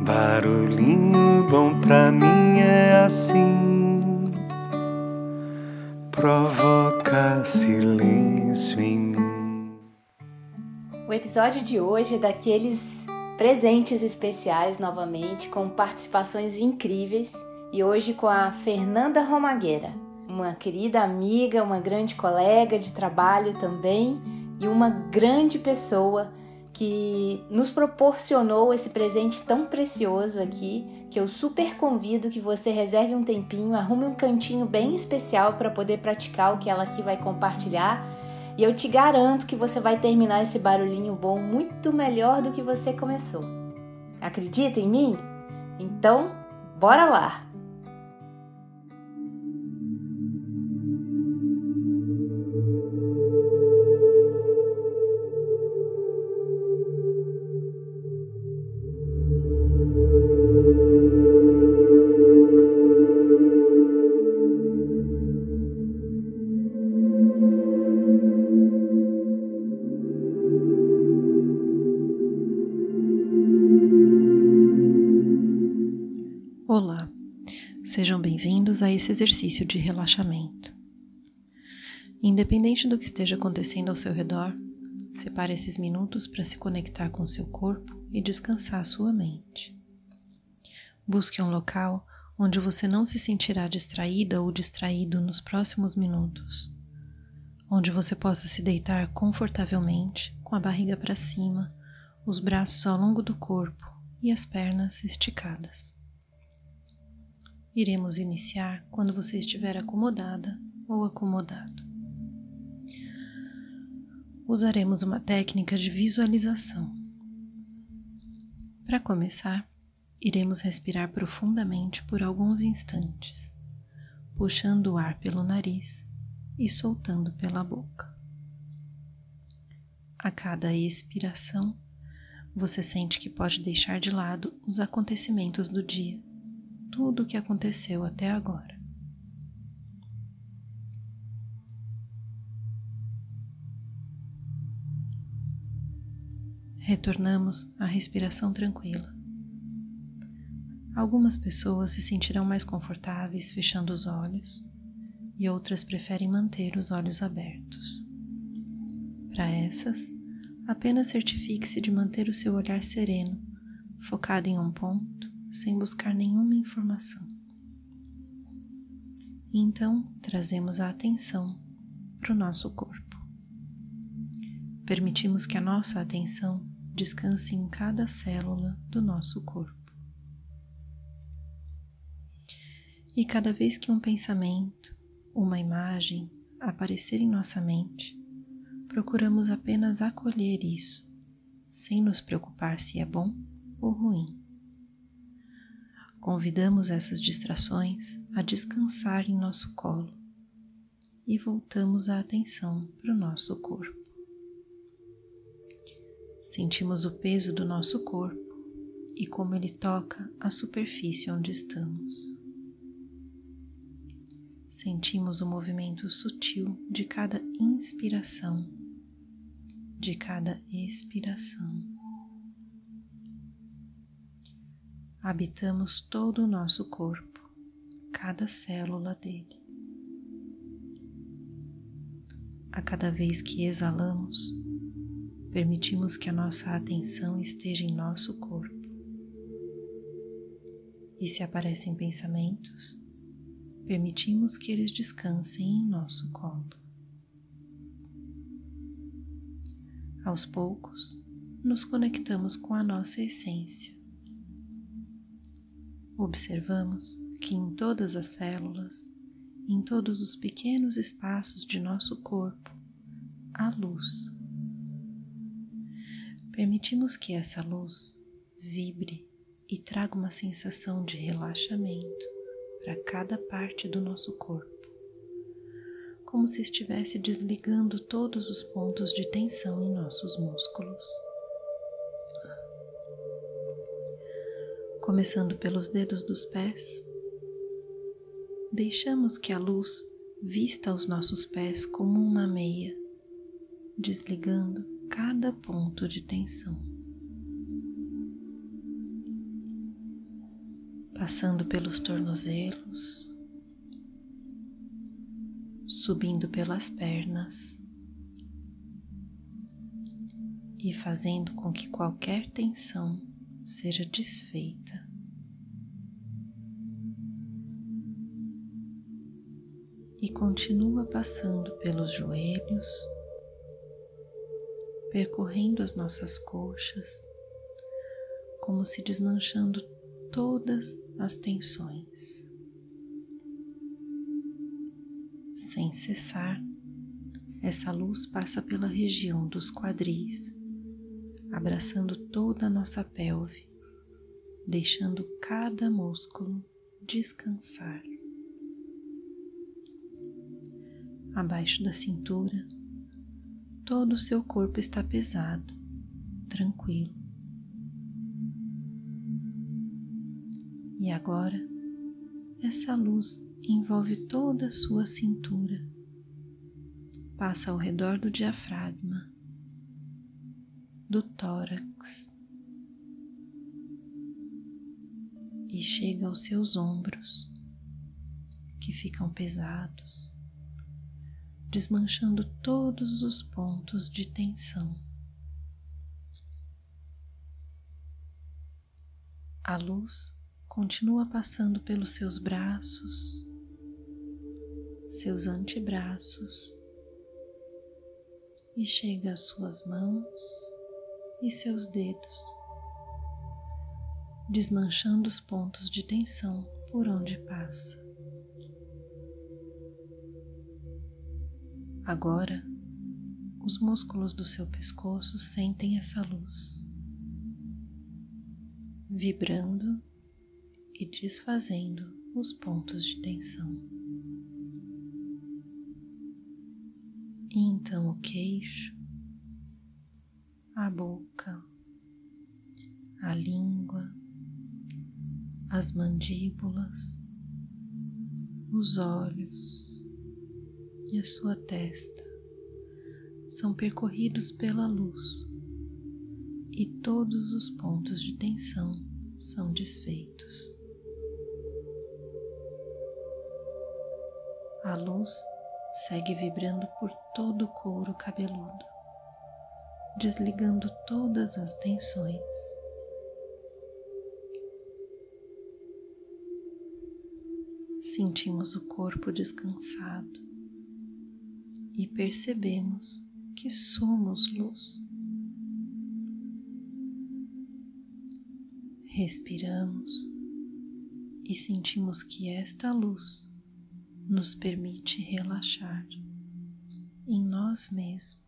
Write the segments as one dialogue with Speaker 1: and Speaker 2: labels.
Speaker 1: Barulhinho bom pra mim é assim, provoca silêncio em mim.
Speaker 2: O episódio de hoje é daqueles presentes especiais novamente, com participações incríveis e hoje com a Fernanda Romagueira, uma querida amiga, uma grande colega de trabalho também e uma grande pessoa que nos proporcionou esse presente tão precioso aqui, que eu super convido que você reserve um tempinho, arrume um cantinho bem especial para poder praticar o que ela aqui vai compartilhar. E eu te garanto que você vai terminar esse barulhinho bom muito melhor do que você começou. Acredita em mim? Então, bora lá!
Speaker 3: Sejam bem-vindos a esse exercício de relaxamento. Independente do que esteja acontecendo ao seu redor, separe esses minutos para se conectar com seu corpo e descansar sua mente. Busque um local onde você não se sentirá distraída ou distraído nos próximos minutos, onde você possa se deitar confortavelmente com a barriga para cima, os braços ao longo do corpo e as pernas esticadas. Iremos iniciar quando você estiver acomodada ou acomodado. Usaremos uma técnica de visualização. Para começar, iremos respirar profundamente por alguns instantes, puxando o ar pelo nariz e soltando pela boca. A cada expiração, você sente que pode deixar de lado os acontecimentos do dia tudo o que aconteceu até agora. Retornamos à respiração tranquila. Algumas pessoas se sentirão mais confortáveis fechando os olhos e outras preferem manter os olhos abertos. Para essas, apenas certifique-se de manter o seu olhar sereno, focado em um ponto sem buscar nenhuma informação. Então, trazemos a atenção para o nosso corpo. Permitimos que a nossa atenção descanse em cada célula do nosso corpo. E cada vez que um pensamento, uma imagem aparecer em nossa mente, procuramos apenas acolher isso, sem nos preocupar se é bom ou ruim. Convidamos essas distrações a descansar em nosso colo e voltamos a atenção para o nosso corpo. Sentimos o peso do nosso corpo e como ele toca a superfície onde estamos. Sentimos o movimento sutil de cada inspiração, de cada expiração. Habitamos todo o nosso corpo, cada célula dele. A cada vez que exalamos, permitimos que a nossa atenção esteja em nosso corpo. E se aparecem pensamentos, permitimos que eles descansem em nosso colo. Aos poucos, nos conectamos com a nossa essência observamos que em todas as células, em todos os pequenos espaços de nosso corpo, há luz. Permitimos que essa luz vibre e traga uma sensação de relaxamento para cada parte do nosso corpo, como se estivesse desligando todos os pontos de tensão em nossos músculos. Começando pelos dedos dos pés, deixamos que a luz vista os nossos pés como uma meia, desligando cada ponto de tensão. passando pelos tornozelos, subindo pelas pernas e fazendo com que qualquer tensão seja desfeita. E continua passando pelos joelhos, percorrendo as nossas coxas, como se desmanchando todas as tensões. Sem cessar, essa luz passa pela região dos quadris, abraçando toda a nossa pelve, deixando cada músculo descansar. Abaixo da cintura, todo o seu corpo está pesado, tranquilo. E agora, essa luz envolve toda a sua cintura, passa ao redor do diafragma, do tórax e chega aos seus ombros, que ficam pesados, desmanchando todos os pontos de tensão. A luz continua passando pelos seus braços, seus antebraços e chega às suas mãos e seus dedos, desmanchando os pontos de tensão por onde passa. Agora, os músculos do seu pescoço sentem essa luz, vibrando e desfazendo os pontos de tensão. E então o queixo, a boca, a língua, as mandíbulas, os olhos e a sua testa são percorridos pela luz e todos os pontos de tensão são desfeitos. A luz segue vibrando por todo o couro cabeludo, desligando todas as tensões. Sentimos o corpo descansado e percebemos que somos luz. Respiramos e sentimos que esta luz nos permite relaxar em nós mesmos.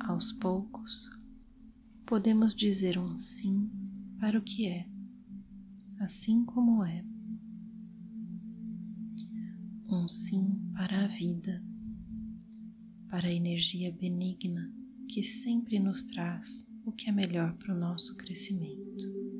Speaker 3: Aos poucos, podemos dizer um sim para o que é, assim como é. Um sim para a vida, para a energia benigna que sempre nos traz o que é melhor para o nosso crescimento.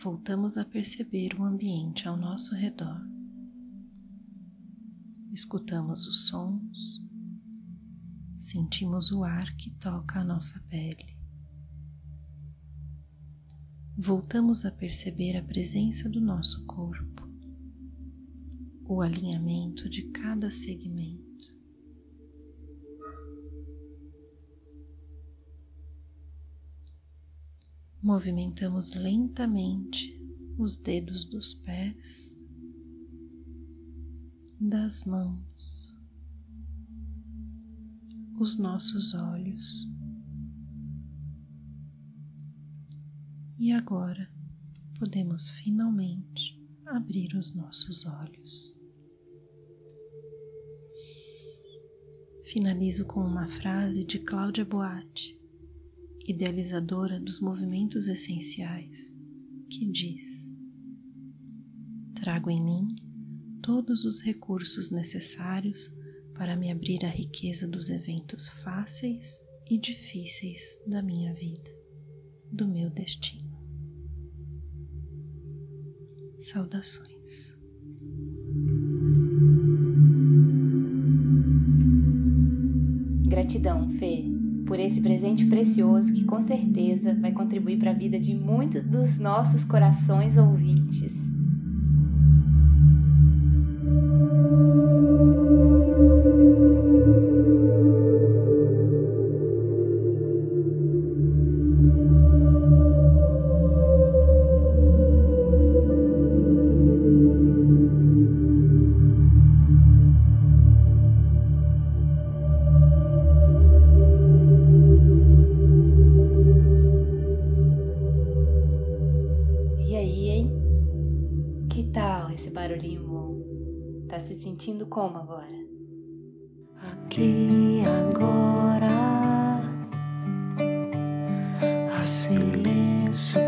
Speaker 3: Voltamos a perceber o ambiente ao nosso redor. Escutamos os sons, sentimos o ar que toca a nossa pele. Voltamos a perceber a presença do nosso corpo, o alinhamento de cada segmento. Movimentamos lentamente os dedos dos pés, das mãos, os nossos olhos. E agora podemos finalmente abrir os nossos olhos. Finalizo com uma frase de Cláudia Boatti idealizadora dos movimentos essenciais, que diz: Trago em mim todos os recursos necessários para me abrir à riqueza dos eventos fáceis e difíceis da minha vida, do meu destino. Saudações.
Speaker 2: Gratidão, Fê por esse presente precioso que com certeza vai contribuir para a vida de muitos dos nossos corações ouvintes. Sentindo como agora?
Speaker 1: Aqui agora há silêncio